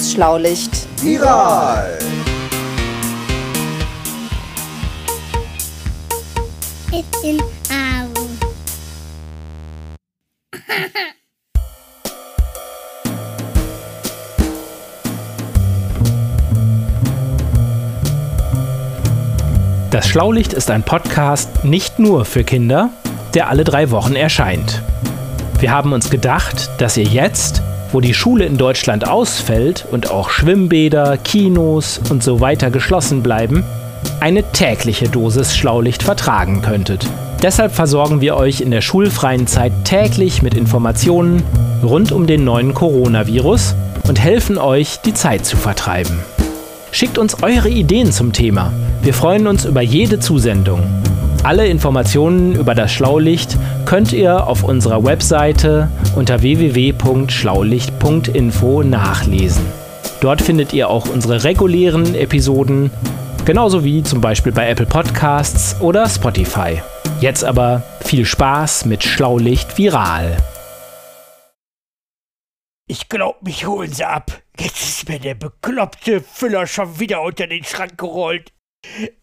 Das Schlaulicht. Viral. It's in Aachen. Das Schlaulicht ist ein Podcast nicht nur für Kinder, der alle drei Wochen erscheint. Wir haben uns gedacht, dass ihr jetzt, wo die Schule in Deutschland ausfällt und auch Schwimmbäder, Kinos und so weiter geschlossen bleiben, eine tägliche Dosis Schlaulicht vertragen könntet. Deshalb versorgen wir euch in der schulfreien Zeit täglich mit Informationen rund um den neuen Coronavirus und helfen euch, die Zeit zu vertreiben. Schickt uns eure Ideen zum Thema. Wir freuen uns über jede Zusendung. Alle Informationen über das Schlaulicht könnt ihr auf unserer Webseite unter www.schlaulicht.info nachlesen. Dort findet ihr auch unsere regulären Episoden, genauso wie zum Beispiel bei Apple Podcasts oder Spotify. Jetzt aber viel Spaß mit Schlaulicht Viral. Ich glaub, mich holen sie ab. Jetzt ist mir der bekloppte Füller schon wieder unter den Schrank gerollt.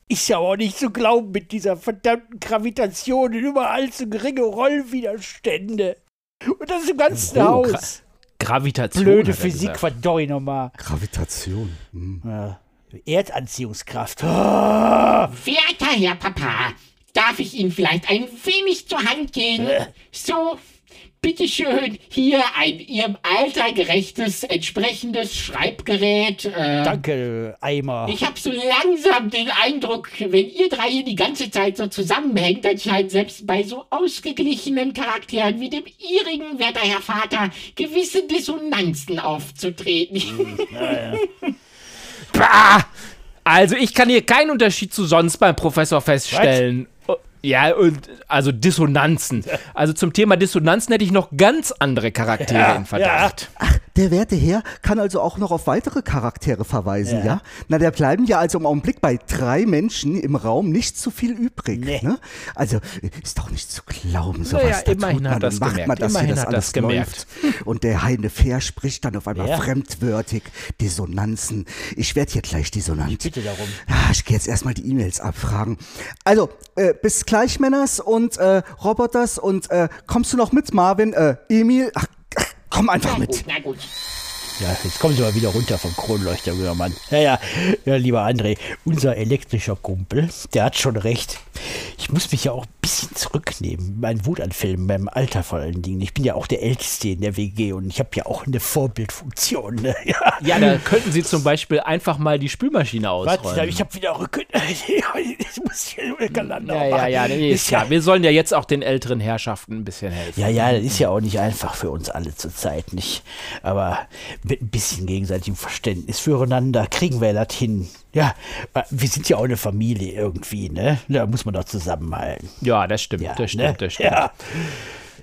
Ist ja auch nicht zu glauben mit dieser verdammten Gravitation und überall zu geringe Rollwiderstände. Und das im ganzen Oh, Haus. Gravitation. Blöde Physik, verdoi nochmal. Gravitation. Hm. Ja. Erdanziehungskraft. Ah. Werter Herr Papa, darf ich Ihnen vielleicht ein wenig zur Hand gehen? So, bitteschön, hier ein Ihrem Alter gerechtes, entsprechendes Schreibgerät. Äh, Danke, Eimer. Ich habe so langsam den Eindruck, wenn ihr drei hier die ganze Zeit so zusammenhängt, dann scheint selbst bei so ausgeglichenen Charakteren wie dem ihrigen, werter Herr Vater, gewisse Dissonanzen aufzutreten. Bah! Also ich kann hier keinen Unterschied zu sonst beim Professor feststellen. Oh, Ja, und also Dissonanzen. Also zum Thema Dissonanzen hätte ich noch ganz andere Charaktere in Verdacht. Ach, der werte Herr kann also auch noch auf weitere Charaktere verweisen, ja? Na, da bleiben ja also im Augenblick bei drei Menschen im Raum nicht zu viel übrig. Nee. Ne? Also ist doch nicht zu glauben, Naja, sowas. da immerhin tut hat man das macht gemerkt. man, dass Immerhin hier das hat alles das gemerkt. läuft. Und der Heine Fair spricht dann auf einmal Ja. fremdwörtig. Dissonanzen. Ich werde hier gleich dissonant. bitte darum. Ja, ich gehe jetzt erstmal die E-Mails abfragen. Also, äh, bis gleich, Männers und äh, Roboters. Und äh, kommst du noch mit, Marvin? Äh, Emil? Ach, komm einfach mit. Na gut. Ja, jetzt kommen Sie mal wieder runter vom Kronleuchter, junger Mann. Ja, ja, ja, lieber André, unser elektrischer Kumpel, der hat schon recht. Ich muss mich ja auch ein bisschen zurücknehmen, meinen Wutanfällen, beim Alter vor allen Dingen. Ich bin ja auch der Älteste in der WG und ich habe ja auch eine Vorbildfunktion. Ne? Ja. Ja, da könnten Sie zum Beispiel einfach mal die Spülmaschine Warte, ausräumen. ich habe wieder Rücken. Ja, ja, ja, nee, ist klar. Wir sollen ja jetzt auch den älteren Herrschaften ein bisschen helfen. Ja, ja, das ist ja auch nicht einfach für uns alle zur Zeit, nicht? Aber mit ein bisschen gegenseitigem Verständnis füreinander kriegen wir das hin. Ja, äh, wir sind ja auch eine Familie irgendwie, ne? Da muss man doch zusammenhalten. Ja, das stimmt, Ja, das stimmt, ne? das stimmt. Ja.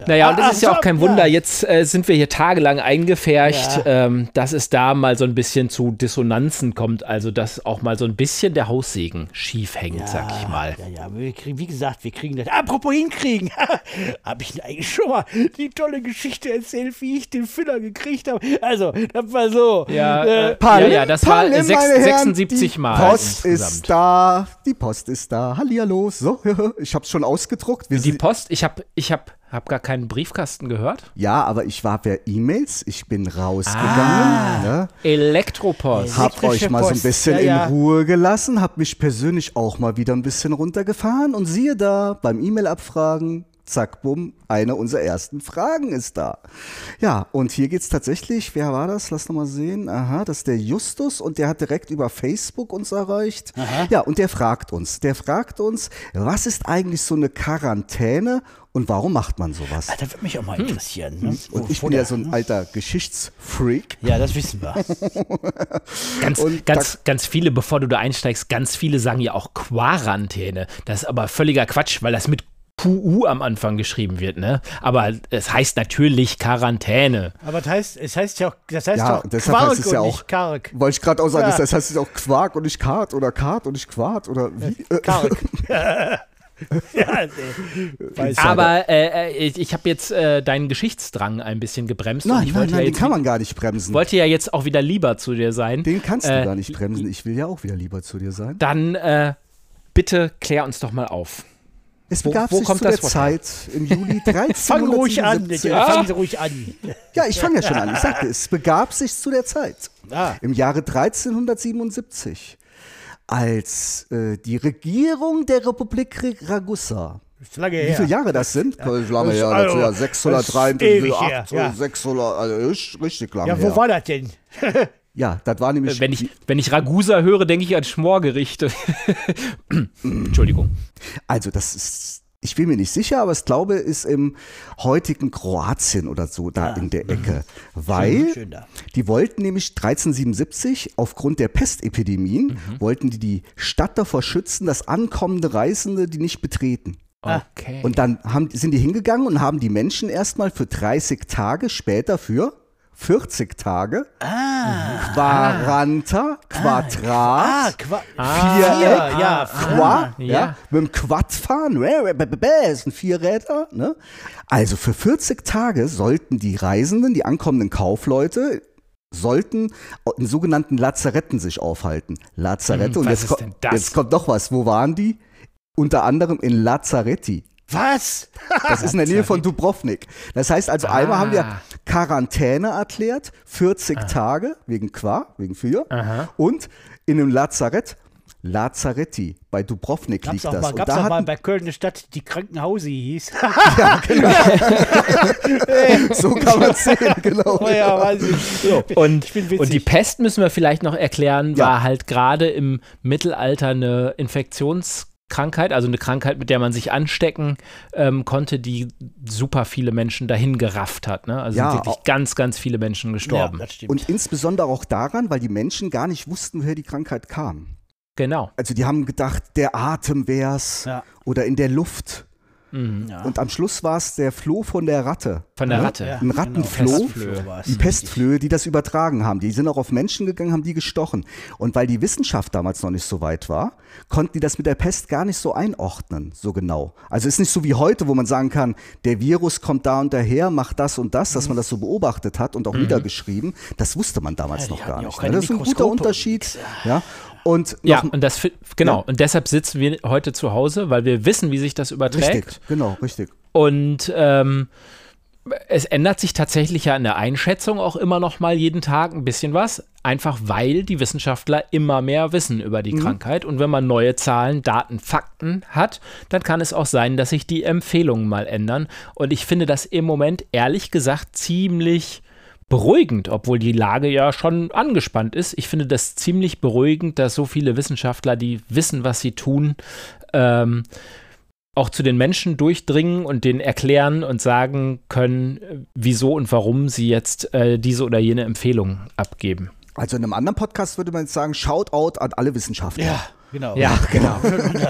Naja, und Ah, das ist ja auch kein ja. Wunder. Jetzt äh, sind wir hier tagelang eingefärcht, Ja. ähm, dass es da mal so ein bisschen zu Dissonanzen kommt. Also, dass auch mal so ein bisschen der Haussegen schief hängt, sag ich mal. Ja, ja, wir kriegen, wie gesagt, wir kriegen das. Apropos hinkriegen. habe ich Ihnen eigentlich schon mal die tolle Geschichte erzählt, wie ich den Füller gekriegt habe? Also, das war so. Ja, äh, äh, ja, ja, das war Palim, sechs- Herren, 76 die Mal Post insgesamt. ist da. Die Post ist da. Hallihallo. So, ich hab's schon ausgedruckt. Wir Die Post, ich habe ich hab, hab gar keinen Briefkasten gehört. ja, aber ich war per E-Mails. Ich bin rausgegangen. Ah. Ne? Elektropost. Hab euch mal so ein Post, bisschen ja, ja. in Ruhe gelassen, hab mich persönlich auch mal wieder ein bisschen runtergefahren und siehe da, beim E-Mail-Abfragen, zack, bumm, eine unserer ersten Fragen ist da. Ja, und hier geht's tatsächlich, wer war das? Lass noch mal sehen. Aha, das ist der Justus und der hat direkt über Facebook uns erreicht. Ja, und der fragt uns, der fragt uns, was ist eigentlich so eine Quarantäne und warum macht man sowas? Ah, das würde mich auch mal interessieren. Ne? Hm. Und Wo- ich bin ja so ein alter Geschichtsfreak. Ja, das wissen wir. Ganz, Und ganz, ganz viele, bevor du da einsteigst, ganz viele sagen ja auch Quarantäne. Das ist aber völliger Quatsch, weil das mit QU am Anfang geschrieben wird, ne? Aber es heißt natürlich Quarantäne. Aber das heißt, es heißt ja auch, das heißt Ja, und deshalb Quark heißt es ja und auch, nicht Kark. wollte ich gerade auch sagen, Ja. das heißt es auch Quark und nicht Kart oder Kart und nicht Quart oder wie? Kark. ja, nee. Aber äh, äh, ich, ich habe jetzt äh, deinen Geschichtsdrang ein bisschen gebremst. und Nein, ich nein, wollte nein, ja den kann man gar nicht bremsen. wollte ja jetzt auch wieder lieber zu dir sein. Den kannst du Äh, gar nicht bremsen. Ich will ja auch wieder lieber zu dir sein. Dann äh, bitte klär uns doch mal auf. Es wo- begab wo sich kommt zu der das her? Zeit im Juli 1377. Fang ruhig an, ja. fangen Sie ruhig an. Ja, ich fange ja schon an. Ich sagte, es begab sich zu der Zeit. Ah. Im Jahre 1377, als äh, die Regierung der Republik Ragusa, Ist lange wie viele Jahre das sind? Ja. Lange ist her, also- ja das 603, ist ewig her, 800, ja. 600, also richtig, richtig lange Ja, wo her. war das denn? Ja, das war nämlich. Äh, Wenn ich, wenn ich Ragusa höre, denke ich an Schmorgerichte. Entschuldigung. Also, das ist. Ich bin mir nicht sicher, aber ich glaube, ist im heutigen Kroatien oder so da in der Ecke. Weil Schön da. die wollten nämlich 1377 aufgrund der Pestepidemien, wollten die die Stadt davor schützen, dass ankommende Reisende die nicht betreten. Okay. Und dann haben, sind die hingegangen und haben die Menschen erstmal für 30 Tage, später für 40 Tage, Quaranta, Quadrat, Ah, Qua Viereck, Vier, ja, Qua, ja. ja. mit dem Quad fahren, ist ein Vierräder. Ne? Also für 40 Tage sollten die Reisenden, die ankommenden Kaufleute, sollten in sogenannten Lazaretten sich aufhalten. Lazarette. Hm, und jetzt, ko- jetzt kommt noch was. Wo waren die? Unter anderem in Lazaretti. Was? Das ist in der Nähe von Dubrovnik. Das heißt also, einmal haben wir Ah. Quarantäne erklärt, 40 Tage, wegen Qua, wegen für. Aha. Und in einem Lazarett, Lazaretti, bei Dubrovnik Gab's liegt auch das. mal, gab's da auch mal bei Köln eine Stadt, die Krankenhausi hieß. so kann man es sehen, genau. oh ja, weiß ich. Und, Ich und die Pest müssen wir vielleicht noch erklären, Ja. war halt gerade im Mittelalter eine Infektionskrankheit, also eine Krankheit, mit der man sich anstecken ähm, konnte, die super viele Menschen dahin gerafft hat. Ne? Also Ja, sind wirklich ganz, ganz viele Menschen Ja, gestorben. das stimmt. Und insbesondere auch daran, weil die Menschen gar nicht wussten, woher die Krankheit kam. genau. Also die haben gedacht, der Atem wär's Ja. oder in der Luft. Ja. Und am Schluss war es der Floh von der Ratte. Von der Ne? Ratte. Ja, Ein Rattenfloh. Genau, war's. Die Pestflöhe, die das übertragen haben. Die sind auch auf Menschen gegangen, haben die gestochen. Und weil die Wissenschaft damals noch nicht so weit war, konnten die das mit der Pest gar nicht so einordnen, so genau. Also ist nicht so wie heute, wo man sagen kann, der Virus kommt da und daher, macht das und das, dass man das so beobachtet hat und auch niedergeschrieben. Das wusste man damals Ja, noch gar nicht. Ne? Das ist ein guter Unterschied. Ja. Und Ja, und das genau. Ja. Und deshalb sitzen wir heute zu Hause, weil wir wissen, wie sich das überträgt. richtig, genau, richtig. Und ähm, es ändert sich tatsächlich ja in der Einschätzung auch immer noch mal jeden Tag ein bisschen was, einfach weil die Wissenschaftler immer mehr wissen über die Krankheit. Und wenn man neue Zahlen, Daten, Fakten hat, dann kann es auch sein, dass sich die Empfehlungen mal ändern. Und ich finde das im Moment ehrlich gesagt ziemlich beruhigend, obwohl die Lage ja schon angespannt ist. Ich finde das ziemlich beruhigend, dass so viele Wissenschaftler, die wissen, was sie tun, ähm, auch zu den Menschen durchdringen und denen erklären und sagen können, äh, wieso und warum sie jetzt äh, diese oder jene Empfehlung abgeben. Also in einem anderen Podcast würde man jetzt sagen, Shoutout an alle Wissenschaftler. Ja, genau. Ja, genau.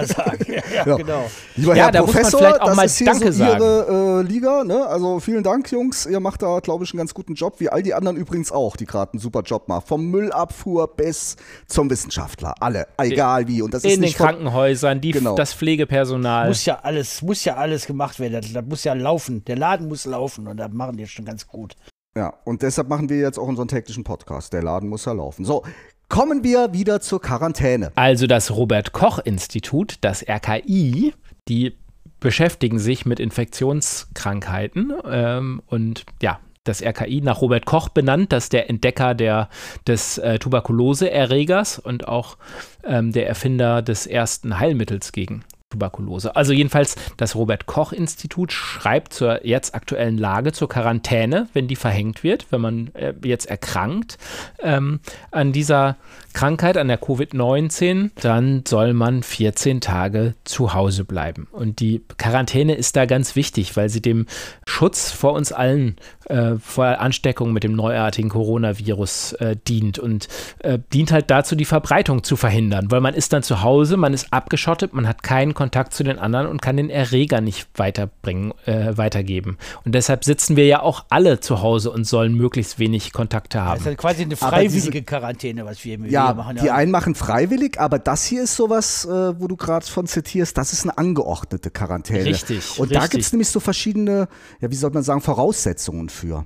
Sagen. Ja, ja, Ja. genau. Lieber Ja, Herr da muss man Professor, vielleicht auch das mal ist hier Danke so Ihre äh, Liga. Ne? Also vielen Dank, Jungs. Ihr macht da, glaube ich, einen ganz guten Job, wie all die anderen übrigens auch, die gerade einen super Job machen. Vom Müllabfuhr bis zum Wissenschaftler. Alle, egal wie. Und das ist In den nicht von- Krankenhäusern, die, Genau. das Pflegepersonal. Muss ja alles, muss ja alles gemacht werden. Das, das muss ja laufen. Der Laden muss laufen und das machen die schon ganz gut. Ja, und deshalb machen wir jetzt auch unseren täglichen Podcast. Der Laden muss ja laufen. So, kommen wir wieder zur Quarantäne. Also das Robert Koch Institut, das RKI, die beschäftigen sich mit Infektionskrankheiten ähm, und ja, das RKI nach Robert Koch benannt, das ist der Entdecker der, des äh, Tuberkuloseerregers und auch ähm, der Erfinder des ersten Heilmittels gegen Tuberkulose. Also jedenfalls das Robert Koch Institut schreibt zur jetzt aktuellen Lage zur Quarantäne, wenn die verhängt wird, wenn man äh, jetzt erkrankt ähm, an dieser Krankheit, an der Covid-19, dann soll man 14 Tage zu Hause bleiben. Und die Quarantäne ist da ganz wichtig, weil sie dem Schutz vor uns allen, äh, vor Ansteckung mit dem neuartigen Coronavirus äh, dient und äh, dient halt dazu, die Verbreitung zu verhindern, weil man ist dann zu Hause, man ist abgeschottet, man hat keinen Kontakt zu den anderen und kann den Erreger nicht weiterbringen, äh, weitergeben. Und deshalb sitzen wir ja auch alle zu Hause und sollen möglichst wenig Kontakte Das haben. ist ja quasi eine freiwillige diese- Quarantäne, was wir, Ja, machen. die einen machen freiwillig, aber das hier ist sowas, äh, wo du gerade von zitierst, das ist eine angeordnete Quarantäne. Richtig, Und da richtig. gibt es nämlich so verschiedene, ja, wie soll man sagen, Voraussetzungen für,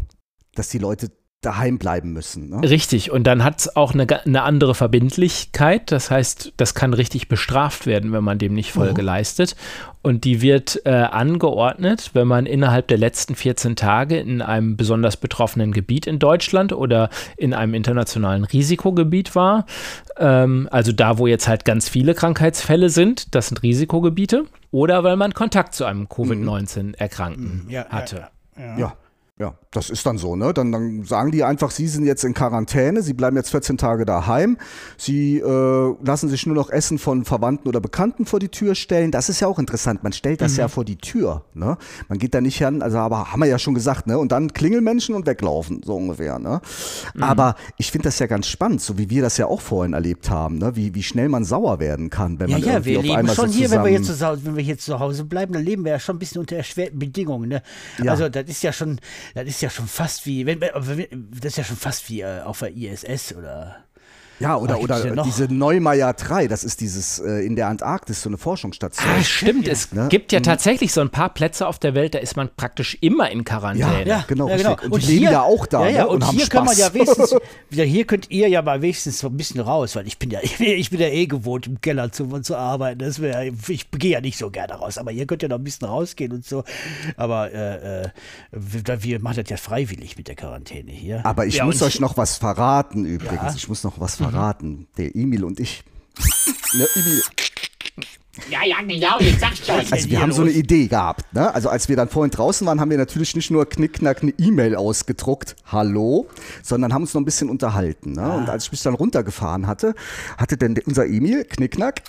dass die Leute daheim bleiben müssen. Ne? Richtig, und dann hat es auch eine, eine andere Verbindlichkeit. Das heißt, das kann richtig bestraft werden, wenn man dem nicht Folge leistet. Und die wird äh, angeordnet, wenn man innerhalb der letzten 14 Tage in einem besonders betroffenen Gebiet in Deutschland oder in einem internationalen Risikogebiet war. Ähm, also da, wo jetzt halt ganz viele Krankheitsfälle sind, das sind Risikogebiete. Oder weil man Kontakt zu einem Covid-19-Erkrankten Ja, ja, hatte. Ja. Ja, das ist dann so, ne? Dann, dann sagen die einfach, sie sind jetzt in Quarantäne, sie bleiben jetzt 14 Tage daheim, sie äh, lassen sich nur noch Essen von Verwandten oder Bekannten vor die Tür stellen. Das ist ja auch interessant. Man stellt das ja vor die Tür, ne? Man geht da nicht hin, also aber haben wir ja schon gesagt, ne? Und dann Klingelmenschen und weglaufen, so ungefähr, ne? Aber ich finde das ja ganz spannend, so wie wir das ja auch vorhin erlebt haben, ne? Wie, wie schnell man sauer werden kann, wenn Ja, man ja, irgendwie wir auf leben einmal schon so hier, wenn wir, jetzt zusammen- zu, Hause- wenn wir hier zu Hause bleiben, dann leben wir ja schon ein bisschen unter erschwerten Bedingungen. Ne? Ja. Also das ist ja schon, das ist ja schon fast wie, wenn, das ist ja schon fast wie äh, auf der ISS oder. Ja, oder, oder diese Neumeier 3, das ist dieses äh, in der Antarktis, so eine Forschungsstation. Ah, stimmt. Es Ne? gibt ja tatsächlich so ein paar Plätze auf der Welt, da ist man praktisch immer in Quarantäne. Ja, genau, richtig. Und die leben ja auch da, Ja, ja, ne, und, und haben hier kann man ja wenigstens, hier könnt ihr ja mal wenigstens so ein bisschen raus, weil ich bin ja, ich bin, ja eh gewohnt, im Keller zu, zu arbeiten. Das wär, ich gehe ja nicht so gerne raus, aber ihr könnt ja noch ein bisschen rausgehen und so. Aber äh, äh, wir, wir machen das ja freiwillig mit der Quarantäne hier. Aber ich ja, muss und euch noch was verraten übrigens. Ja. Mhm. Ich muss noch was verraten. Der Emil und ich. Ne, Emil, Ja, ja, genau, jetzt sag's schon. also wir haben so eine Idee gehabt. Ne? Also als wir dann vorhin draußen waren, haben wir natürlich nicht nur knickknack eine E-Mail ausgedruckt, hallo, sondern haben uns noch ein bisschen unterhalten. Ne? Ah. Und als ich mich dann runtergefahren hatte, hatte denn unser Emil, knickknack,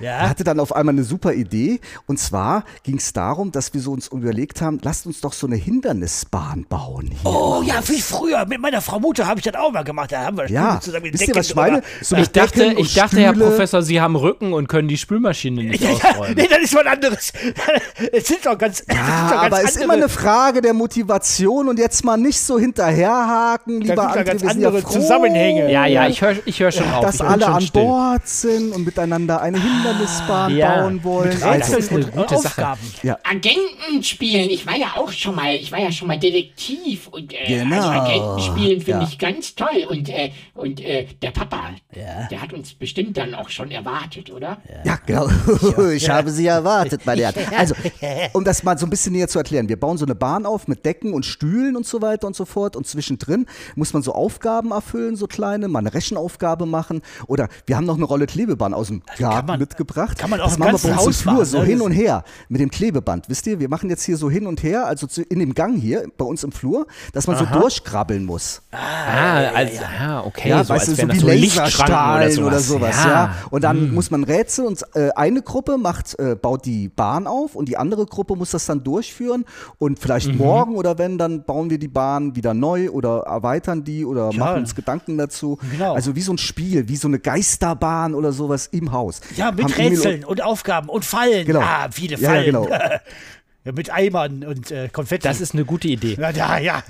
ja, hatte dann auf einmal eine super Idee. Und zwar ging es darum, dass wir so uns überlegt haben, lasst uns doch so eine Hindernisbahn bauen hier. Oh ja, wie früher. Mit meiner Frau Mutter habe ich das auch mal gemacht. Da haben wir Ja, zusammen mit wisst ihr, Decken was ich meine? So Ich dachte, Decken ich dachte, Herr. Professor, Sie haben Rücken und können die Spülmaschine nicht Ja, ja, ausräumen. nee, das ist was anderes. Es sind doch ganz, Ja, doch ganz aber es ist immer eine Frage der Motivation und jetzt mal nicht so hinterherhaken, lieber da André, ganz wir sind andere ja froh, Zusammenhänge. Ja, ja, ich höre ich hör schon auf. dass alle schon an still. Bord sind und miteinander eine Hindernisbahn Ja, bauen wollen. Mit Also, Rätseln und, gute und. Aufgaben. Agenten spielen. Ich war ja auch schon mal, ich war ja schon mal Detektiv und äh, Genau. also Agenten spielen finde Ja. ich ganz toll. Und, äh, und äh, der Papa, Ja. der hat uns bestimmt dann auch schon erwartet, oder? ja, genau. Ich habe Sie erwartet, meine Herren. Also, um das mal so ein bisschen näher zu erklären. Wir bauen so eine Bahn auf mit Decken und Stühlen und so weiter und so fort. Und zwischendrin muss man so Aufgaben erfüllen, so kleine, mal eine Rechenaufgabe machen. Oder wir haben noch eine Rolle Klebeband aus dem Garten man- mitgebracht. kann man auch das im machen wir bei uns im Haus Flur, machen, so ne? hin und her mit dem Klebeband. Wisst ihr, wir machen jetzt hier so hin und her, also zu, in dem Gang hier bei uns im Flur, dass man so durchkrabbeln muss. Ah, also, ah, okay. Ja, so weißt du, so wie so Laserstrahlen Lichtschranken oder sowas, ja. Ja. Und dann muss man Rätsel und äh, eine Gruppe macht, äh, baut die Bahn auf und die andere Gruppe muss das dann durchführen und vielleicht morgen oder wenn, dann bauen wir die Bahn wieder neu oder erweitern die oder machen uns Gedanken dazu. Genau. Also wie so ein Spiel, wie so eine Geisterbahn oder sowas im Haus. Ja, mit Haben Rätseln und Aufgaben und Fallen. Genau. Ah, viele Ja, Fallen. genau. ja, mit Eimern und äh, Konfetti. Das ist eine gute Idee. ja, da, ja.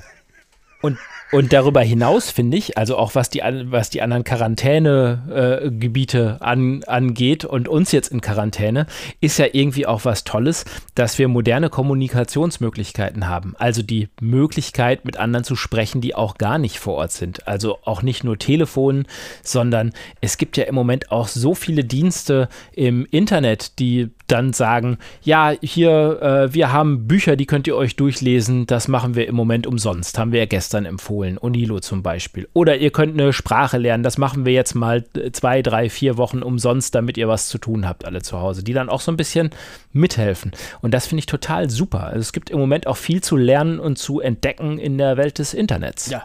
Und, und darüber hinaus finde ich, also auch was die, was die anderen Quarantänegebiete äh, an, angeht und uns jetzt in Quarantäne, ist ja irgendwie auch was Tolles, dass wir moderne Kommunikationsmöglichkeiten haben. Also die Möglichkeit, mit anderen zu sprechen, die auch gar nicht vor Ort sind. Also auch nicht nur Telefon, sondern es gibt ja im Moment auch so viele Dienste im Internet, die dann sagen, ja, hier, äh, wir haben Bücher, die könnt ihr euch durchlesen, das machen wir im Moment umsonst, haben wir ja gestern empfohlen, Unilo zum Beispiel. Oder ihr könnt eine Sprache lernen, das machen wir jetzt mal äh, zwei, drei, vier Wochen umsonst, damit ihr was zu tun habt, alle zu Hause, die dann auch so ein bisschen mithelfen. Und das finde ich total super. Also es gibt im Moment auch viel zu lernen und zu entdecken in der Welt des Internets. Ja.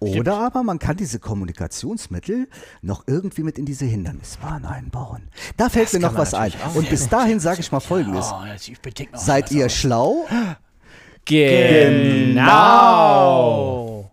Oder aber man kann diese Kommunikationsmittel noch irgendwie mit in diese Hindernisbahn einbauen. Da fällt mir noch was ein. Und bis dahin sage ich mal Folgendes. Oh, Seid ihr aus. schlau? Genau.